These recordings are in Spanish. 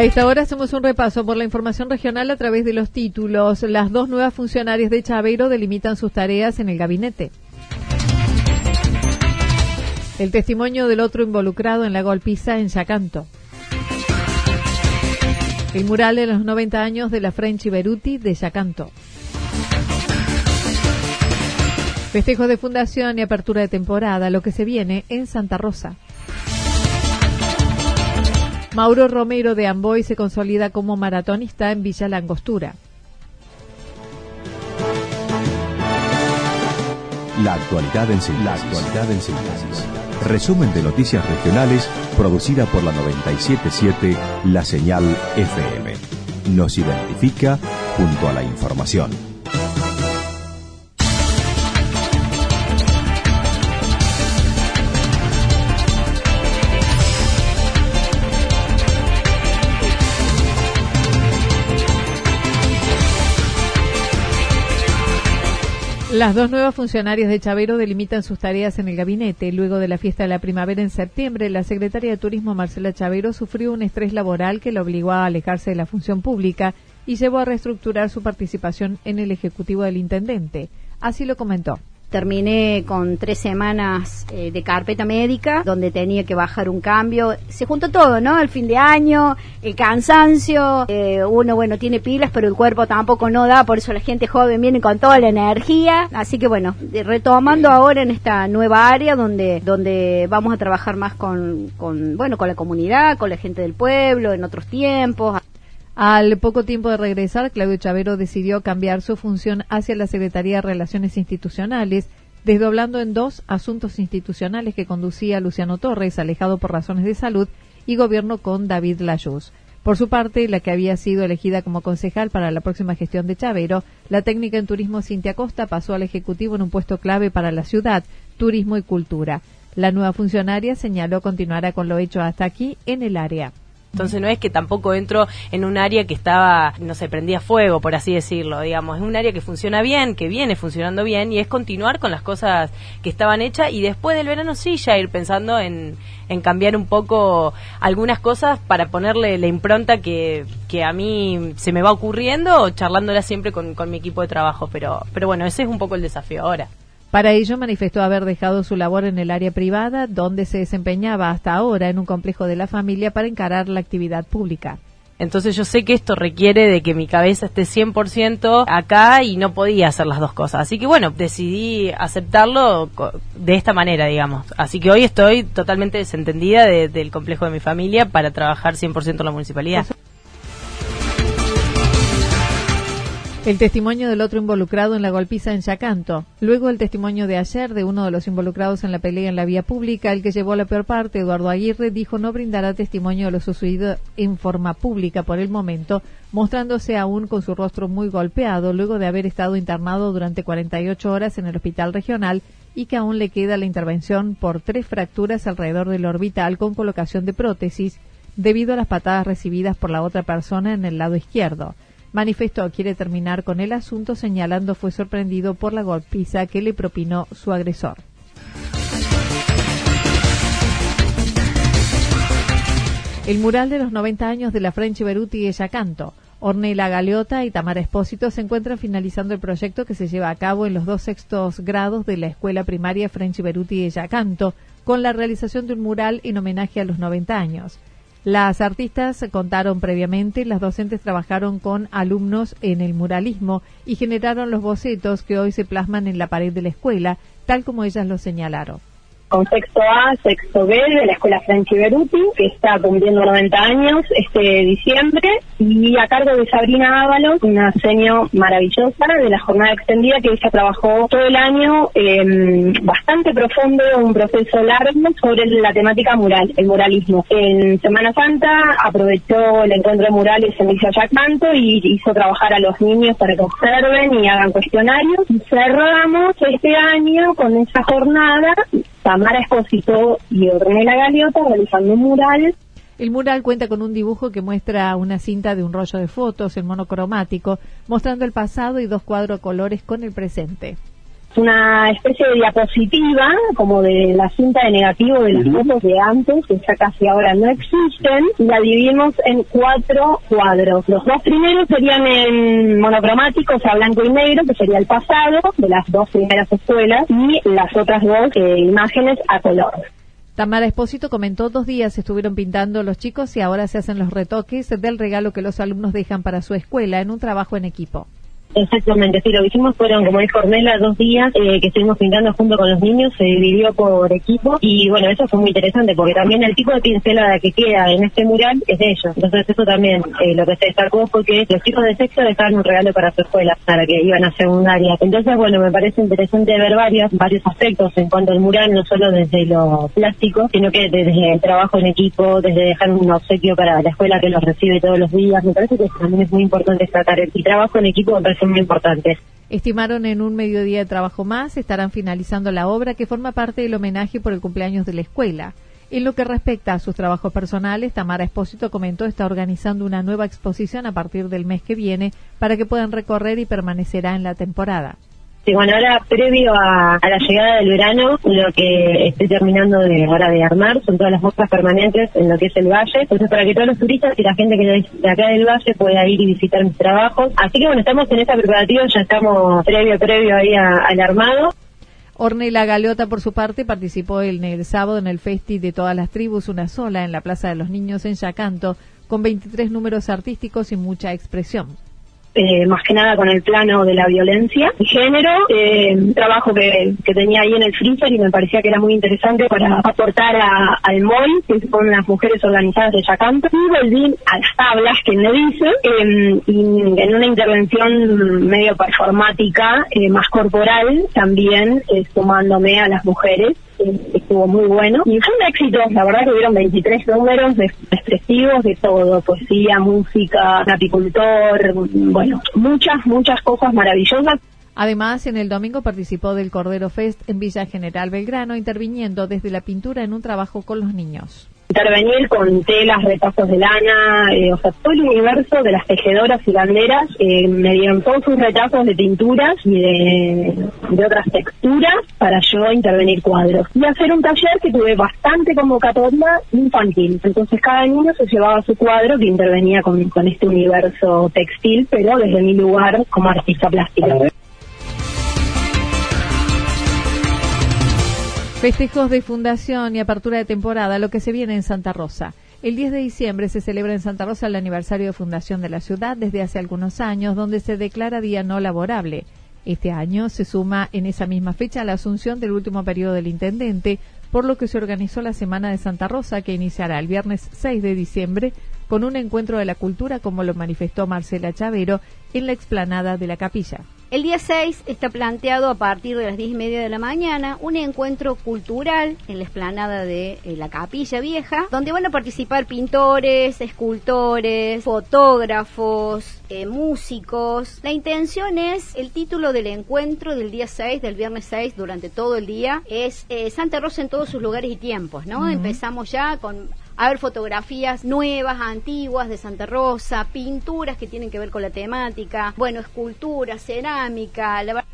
A esta hora hacemos un repaso por la información regional a través de los títulos. Las dos nuevas funcionarias de Chaveiro delimitan sus tareas en el gabinete. El testimonio del otro involucrado en la golpiza en Yacanto. El mural de los 90 años de la French Beruti de Yacanto. Festejos de fundación y apertura de temporada, lo que se viene en Santa Rosa. Mauro Romero de Amboy se consolida como maratonista en Villa Langostura. La actualidad en síntesis. Resumen de noticias regionales producida por la 977 La Señal FM. Nos identifica junto a la información. Las dos nuevas funcionarias de Chavero delimitan sus tareas en el gabinete. Luego de la fiesta de la primavera en septiembre, la secretaria de Turismo Marcela Chavero sufrió un estrés laboral que la obligó a alejarse de la función pública y llevó a reestructurar su participación en el Ejecutivo del Intendente. Así lo comentó. Terminé con tres semanas eh, de carpeta médica, donde tenía que bajar un cambio. Se juntó todo, ¿no? El fin de año, el cansancio. Eh, uno, bueno, tiene pilas, pero el cuerpo tampoco no da, por eso la gente joven viene con toda la energía. Así que, bueno, retomando ahora en esta nueva área donde, donde vamos a trabajar más con, con, bueno, con la comunidad, con la gente del pueblo, en otros tiempos. Al poco tiempo de regresar, Claudio Chavero decidió cambiar su función hacia la Secretaría de Relaciones Institucionales, desdoblando en dos asuntos institucionales que conducía Luciano Torres, alejado por razones de salud, y gobierno con David Layuz. Por su parte, la que había sido elegida como concejal para la próxima gestión de Chavero, la técnica en turismo Cintia Costa pasó al Ejecutivo en un puesto clave para la ciudad, turismo y cultura. La nueva funcionaria señaló continuará con lo hecho hasta aquí en el área. Entonces no es que tampoco entro en un área que estaba, no sé, prendía fuego, por así decirlo, digamos. Es un área que funciona bien, que viene funcionando bien y es continuar con las cosas que estaban hechas y después del verano sí ya ir pensando en, en cambiar un poco algunas cosas para ponerle la impronta que, que a mí se me va ocurriendo, charlándola siempre con, con mi equipo de trabajo. Pero, pero bueno, ese es un poco el desafío ahora. Para ello manifestó haber dejado su labor en el área privada, donde se desempeñaba hasta ahora en un complejo de la familia para encarar la actividad pública. Entonces yo sé que esto requiere de que mi cabeza esté 100% acá y no podía hacer las dos cosas. Así que bueno, decidí aceptarlo de esta manera, digamos. Así que hoy estoy totalmente desentendida del complejo de mi familia para trabajar 100% en la municipalidad. El testimonio del otro involucrado en la golpiza en Yacanto. Luego el testimonio de ayer de uno de los involucrados en la pelea en la vía pública, el que llevó la peor parte, Eduardo Aguirre, dijo no brindará testimonio de lo sucedido en forma pública por el momento, mostrándose aún con su rostro muy golpeado luego de haber estado internado durante 48 horas en el hospital regional y que aún le queda la intervención por tres fracturas alrededor del orbital con colocación de prótesis debido a las patadas recibidas por la otra persona en el lado izquierdo manifestó quiere terminar con el asunto señalando fue sorprendido por la golpiza que le propinó su agresor. El mural de los 90 años de la French Beruti y Yacanto. Ornella Galeota y Tamara Espósito se encuentran finalizando el proyecto que se lleva a cabo en los dos sextos grados de la escuela primaria French Beruti y Yacanto, con la realización de un mural en homenaje a los 90 años. Las artistas contaron previamente, las docentes trabajaron con alumnos en el muralismo y generaron los bocetos que hoy se plasman en la pared de la escuela, tal como ellas lo señalaron con sexto A, sexto B de la Escuela Franchi Beruti, que está cumpliendo 90 años este diciembre, y a cargo de Sabrina Ábalos, una seño maravillosa de la jornada extendida que ella trabajó todo el año eh, bastante profundo, un proceso largo sobre la temática mural, el muralismo. En Semana Santa aprovechó el encuentro de murales en Villa Yacanto y hizo trabajar a los niños para que observen y hagan cuestionarios. Cerramos este año con esa jornada Tamara Esposito y Ornella Galeota realizando un mural. El mural cuenta con un dibujo que muestra una cinta de un rollo de fotos en monocromático, mostrando el pasado y dos cuadros colores con el presente una especie de diapositiva, como de la cinta de negativo de las fotos de antes, que ya casi ahora no existen, y la dividimos en cuatro cuadros. Los dos primeros serían en monocromático, o sea, blanco y negro, que sería el pasado de las dos primeras escuelas, y las otras dos eh, imágenes a color. Tamara Espósito comentó dos días estuvieron pintando los chicos y ahora se hacen los retoques del regalo que los alumnos dejan para su escuela en un trabajo en equipo. Exactamente, sí, lo que hicimos fueron, como dijo Ornella, dos días eh, que estuvimos pintando junto con los niños, se dividió por equipo y bueno, eso fue muy interesante porque también el tipo de pincelada que queda en este mural es de ellos. Entonces eso también eh, lo que se destacó fue que los chicos de sexo dejaron un regalo para su escuela, para que iban a secundaria. Entonces bueno, me parece interesante ver varios, varios aspectos en cuanto al mural, no solo desde lo plástico, sino que desde el trabajo en equipo, desde dejar un obsequio para la escuela que los recibe todos los días. Me parece que también es muy importante destacar el, trabajo en equipo me son muy importantes. Estimaron en un mediodía de trabajo más estarán finalizando la obra que forma parte del homenaje por el cumpleaños de la escuela. En lo que respecta a sus trabajos personales, Tamara Espósito comentó está organizando una nueva exposición a partir del mes que viene para que puedan recorrer y permanecerá en la temporada. Sí, bueno, ahora previo a, la llegada del verano, lo que estoy terminando de ahora de armar son todas las muestras permanentes en lo que es el valle, entonces para que todos los turistas y la gente que de acá del valle pueda ir y visitar mis trabajos. Así que bueno, estamos en esa preparativa, ya estamos previo, previo ahí al armado. Ornella Galeota, por su parte, participó el, el sábado en el Festi de todas las tribus, una sola, en la Plaza de los Niños en Yacanto, con 23 números artísticos y mucha expresión eh, más que nada con el plano de la violencia. Y género, eh, trabajo que, que, tenía ahí en el freezer y me parecía que era muy interesante para aportar a, al MOL, que son las mujeres organizadas de Yacanto, y volví a las tablas, que me dice, eh, y en una intervención medio performática, eh, más corporal, también eh, sumándome a las mujeres estuvo muy bueno. Y fue un éxito, la verdad que hubieron 23 números expresivos de todo, poesía, música, apicultor, bueno, muchas, muchas cosas maravillosas. Además, en el domingo participó del Cordero Fest en Villa General Belgrano, interviniendo desde la pintura en un trabajo con los niños intervenir con telas, retazos de lana, eh, o sea, todo el universo de las tejedoras y banderas eh, me dieron todos sus retazos de pinturas y de, otras texturas para yo intervenir cuadros. Y hacer un taller que tuve bastante convocatoria infantil. Entonces cada niño se llevaba su cuadro que intervenía con, este universo textil, pero desde mi lugar como artista plástica. Festejos de fundación y apertura de temporada, lo que se viene en Santa Rosa. El 10 de diciembre se celebra en Santa Rosa el aniversario de fundación de la ciudad desde hace algunos años, donde se declara día no laborable. Este año se suma en esa misma fecha la asunción del último periodo del intendente, por lo que se organizó la Semana de Santa Rosa, que iniciará el viernes 6 de diciembre con un encuentro de la cultura, como lo manifestó Marcela Chavero en la explanada de la capilla. El día 6 está planteado a partir de las 10 y media de la mañana un encuentro cultural en la explanada de eh, la Capilla Vieja, donde van a participar pintores, escultores, fotógrafos, eh, músicos. La intención es, el título del encuentro del día 6, del viernes 6, durante todo el día, es eh, Santa Rosa en todos sus lugares y tiempos, ¿no? Empezamos ya con a ver fotografías nuevas, antiguas de Santa Rosa, pinturas que tienen que ver con la temática, bueno, escultura, cerámica, la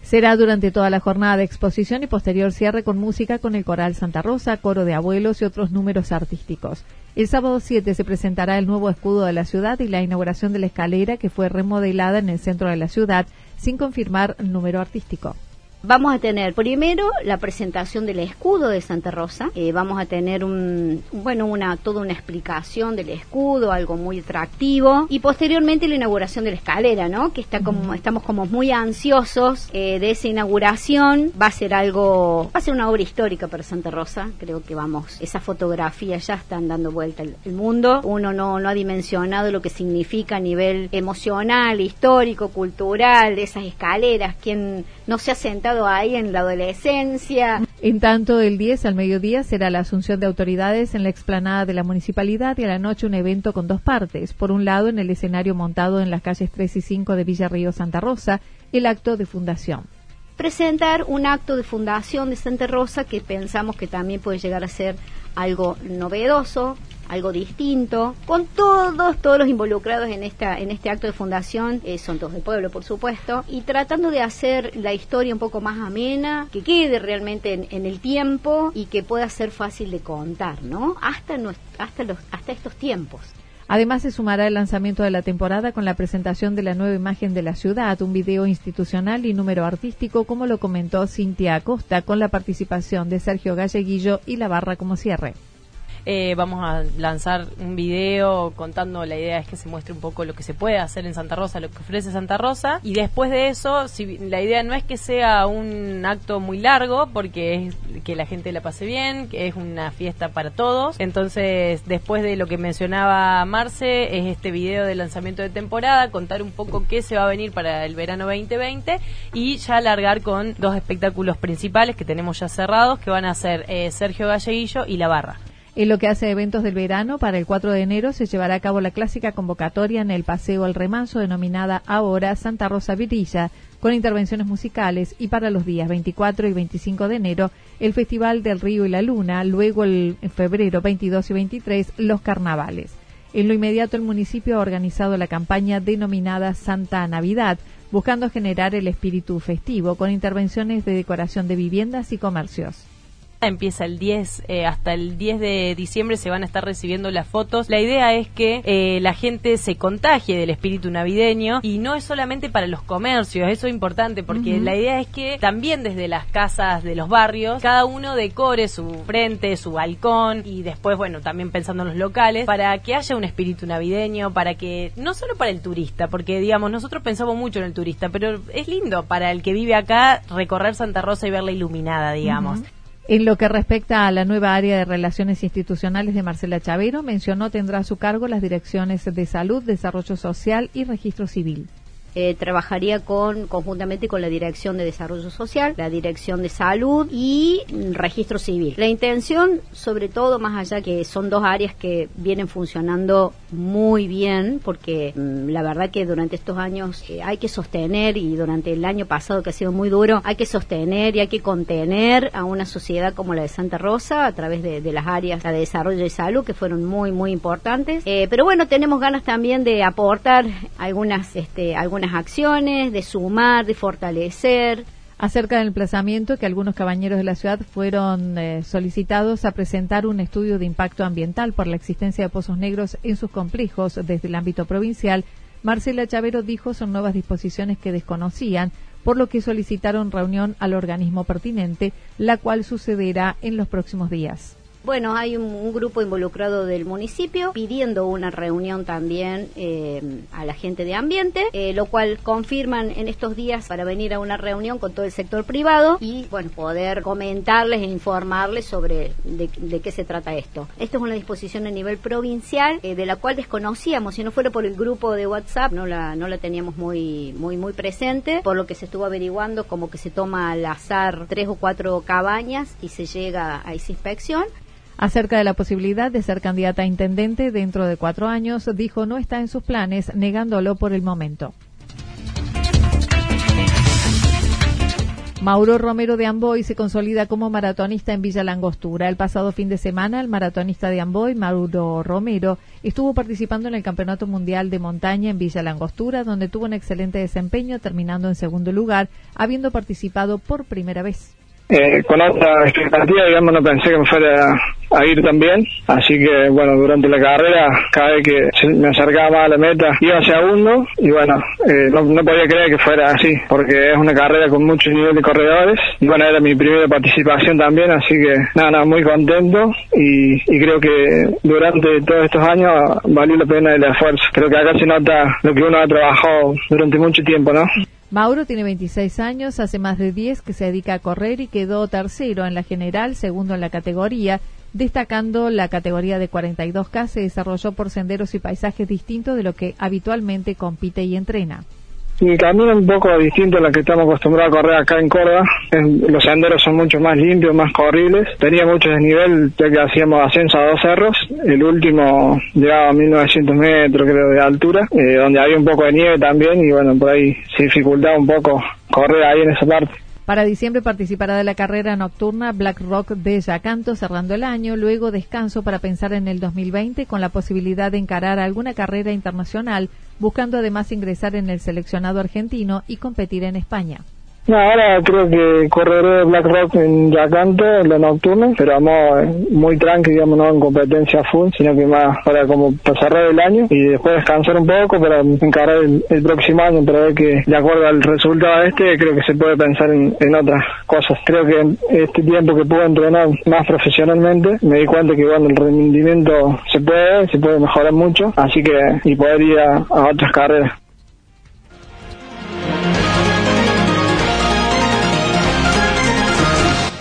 Será durante toda la jornada de exposición y posterior cierre con música con el Coral Santa Rosa, coro de abuelos y otros números artísticos. El sábado 7 se presentará el nuevo escudo de la ciudad y la inauguración de la escalera que fue remodelada en el centro de la ciudad sin confirmar número artístico. Vamos a tener primero la presentación del escudo de Santa Rosa. Eh, vamos a tener un, bueno, una, toda una explicación del escudo, algo muy atractivo. Y posteriormente la inauguración de la escalera, ¿no? Que está como, estamos como muy ansiosos eh, de esa inauguración. Va a ser algo, va a ser una obra histórica para Santa Rosa. Creo que vamos, esas fotografías ya están dando vuelta el, el mundo. Uno no, no ha dimensionado lo que significa a nivel emocional, histórico, cultural, esas escaleras. Quien no se ha sentado ahí en la adolescencia. En tanto, el 10 al mediodía será la asunción de autoridades en la explanada de la municipalidad y a la noche un evento con dos partes. Por un lado, en el escenario montado en las calles 3 y 5 de Villa Río Santa Rosa, el acto de fundación presentar un acto de fundación de Santa Rosa que pensamos que también puede llegar a ser algo novedoso, algo distinto, con todos, todos los involucrados en esta, en este acto de fundación, eh, son todos del pueblo, por supuesto, y tratando de hacer la historia un poco más amena, que quede realmente en, el tiempo y que pueda ser fácil de contar, ¿no? Hasta, hasta, los, hasta estos tiempos. Además, se sumará el lanzamiento de la temporada con la presentación de la nueva imagen de la ciudad, un video institucional y número artístico, como lo comentó Cintia Acosta, con la participación de Sergio Galleguillo y la barra como cierre. Eh, vamos a lanzar un video contando, la idea es que se muestre un poco lo que se puede hacer en Santa Rosa, lo que ofrece Santa Rosa. Y después de eso, si, la idea no es que sea un acto muy largo, porque es que la gente la pase bien, que es una fiesta para todos. Entonces, después de lo que mencionaba Marce, es este video de lanzamiento de temporada, contar un poco qué se va a venir para el verano 2020 y ya alargar con dos espectáculos principales que tenemos ya cerrados, que van a ser eh, Sergio Galleguillo y La Barra. En lo que hace eventos del verano, para el 4 de enero se llevará a cabo la clásica convocatoria en el Paseo El Remanso, denominada ahora Santa Rosa Virilla, con intervenciones musicales, y para los días 24 y 25 de enero, el Festival del Río y la Luna, luego el, en febrero 22 y 23, los carnavales. En lo inmediato, el municipio ha organizado la campaña denominada Santa Navidad, buscando generar el espíritu festivo con intervenciones de decoración de viviendas y comercios empieza el 10 eh, hasta el 10 de diciembre se van a estar recibiendo las fotos. La idea es que eh, la gente se contagie del espíritu navideño y no es solamente para los comercios eso es importante porque la idea es que también desde las casas de los barrios cada uno decore su frente su balcón y después bueno también pensando en los locales para que haya un espíritu navideño para que no solo para el turista porque digamos nosotros pensamos mucho en el turista pero es lindo para el que vive acá recorrer Santa Rosa y verla iluminada digamos en lo que respecta a la nueva área de relaciones institucionales de Marcela Chavero, mencionó tendrá a su cargo las direcciones de salud, desarrollo social y registro civil. Eh, trabajaría con conjuntamente con la Dirección de Desarrollo Social, la Dirección de Salud y Registro Civil. La intención, sobre todo, más allá que son dos áreas que vienen funcionando muy bien, porque mm, la verdad que durante estos años eh, hay que sostener y durante el año pasado que ha sido muy duro, hay que sostener y hay que contener a una sociedad como la de Santa Rosa a través de, las áreas de desarrollo y salud que fueron muy muy importantes. Eh, pero bueno, tenemos ganas también de aportar algunas este, algunas acciones, de sumar, de fortalecer. Acerca del emplazamiento que algunos cabañeros de la ciudad fueron eh, solicitados a presentar un estudio de impacto ambiental por la existencia de pozos negros en sus complejos desde el ámbito provincial, Marcela Chavero dijo son nuevas disposiciones que desconocían, por lo que solicitaron reunión al organismo pertinente, la cual sucederá en los próximos días. Bueno, hay un, grupo involucrado del municipio pidiendo una reunión también eh, a la gente de ambiente, eh, lo cual confirman en estos días para venir a una reunión con todo el sector privado y bueno poder comentarles e informarles sobre de, qué se trata esto. Esto es una disposición a nivel provincial eh, de la cual desconocíamos, si no fuera por el grupo de WhatsApp no la no la teníamos muy muy muy presente, por lo que se estuvo averiguando como que se toma al azar tres o cuatro cabañas y se llega a esa inspección Acerca de la posibilidad de ser candidata a intendente dentro de cuatro años, dijo no está en sus planes, negándolo por el momento. Mauro Romero de Amboy se consolida como maratonista en Villa Langostura. El pasado fin de semana, el maratonista de Amboy, Mauro Romero, estuvo participando en el Campeonato Mundial de Montaña en Villa Langostura, donde tuvo un excelente desempeño, terminando en segundo lugar, habiendo participado por primera vez. Eh, con otra expectativa, digamos, no pensé que me fuera a ir también. Así que, bueno, durante la carrera, cada vez que me acercaba más a la meta, iba segundo. Y bueno, eh, no, podía creer que fuera así, porque es una carrera con mucho nivel de corredores. Y bueno, era mi primera participación también, así que nada, nada, muy contento. Y, y creo que durante todos estos años valió la pena el esfuerzo. Creo que acá se nota lo que uno ha trabajado durante mucho tiempo, ¿no? Mauro tiene 26 años, hace más de 10 que se dedica a correr y quedó tercero en la general, segundo en la categoría, destacando la categoría de 42K se desarrolló por senderos y paisajes distintos de lo que habitualmente compite y entrena. Sí, camino un poco distinto a la que estamos acostumbrados a correr acá en Córdoba. los senderos son mucho más limpios, más corribles. Tenía mucho desnivel ya que hacíamos ascenso a dos cerros. El último llegaba a 1900 metros creo de altura, eh, donde había un poco de nieve también y bueno, por ahí se dificultaba un poco correr ahí en esa parte. Para diciembre participará de la carrera nocturna Black Rock de Yacanto cerrando el año, luego descanso para pensar en el 2020 con la posibilidad de encarar alguna carrera internacional, buscando además ingresar en el seleccionado argentino y competir en España. No, ahora creo que correré Black Rock en Yacanto, en la nocturna, pero vamos muy tranqui, digamos, no en competencia full, sino que más para como para cerrar el año y después descansar un poco para encarar el, próximo año, para ver que de acuerdo al resultado este, creo que se puede pensar en, en otras cosas. Creo que este tiempo que pude entrenar más profesionalmente, me di cuenta que bueno, el rendimiento se puede, se puede mejorar mucho, así que y poder ir a otras carreras.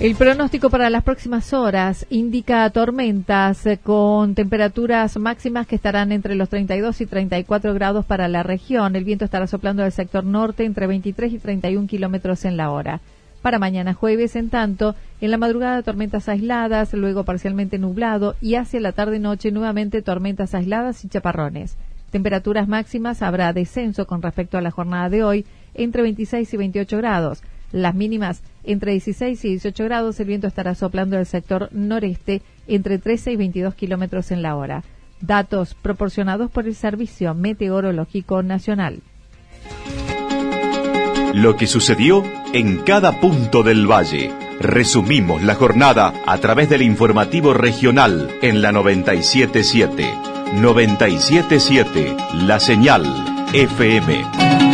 El pronóstico para las próximas horas indica tormentas con temperaturas máximas que estarán entre los 32 y 34 grados para la región. El viento estará soplando del sector norte entre 23 y 31 kilómetros en la hora. Para mañana jueves, en tanto, en la madrugada tormentas aisladas, luego parcialmente nublado y hacia la tarde-noche nuevamente tormentas aisladas y chaparrones. Temperaturas máximas habrá descenso con respecto a la jornada de hoy entre 26 y 28 grados. Las mínimas entre 16 y 18 grados. El viento estará soplando del sector noreste entre 13 y 22 kilómetros en la hora. Datos proporcionados por el Servicio Meteorológico Nacional. Lo que sucedió en cada punto del valle. Resumimos la jornada a través del informativo regional en la 977. 977, la señal FM.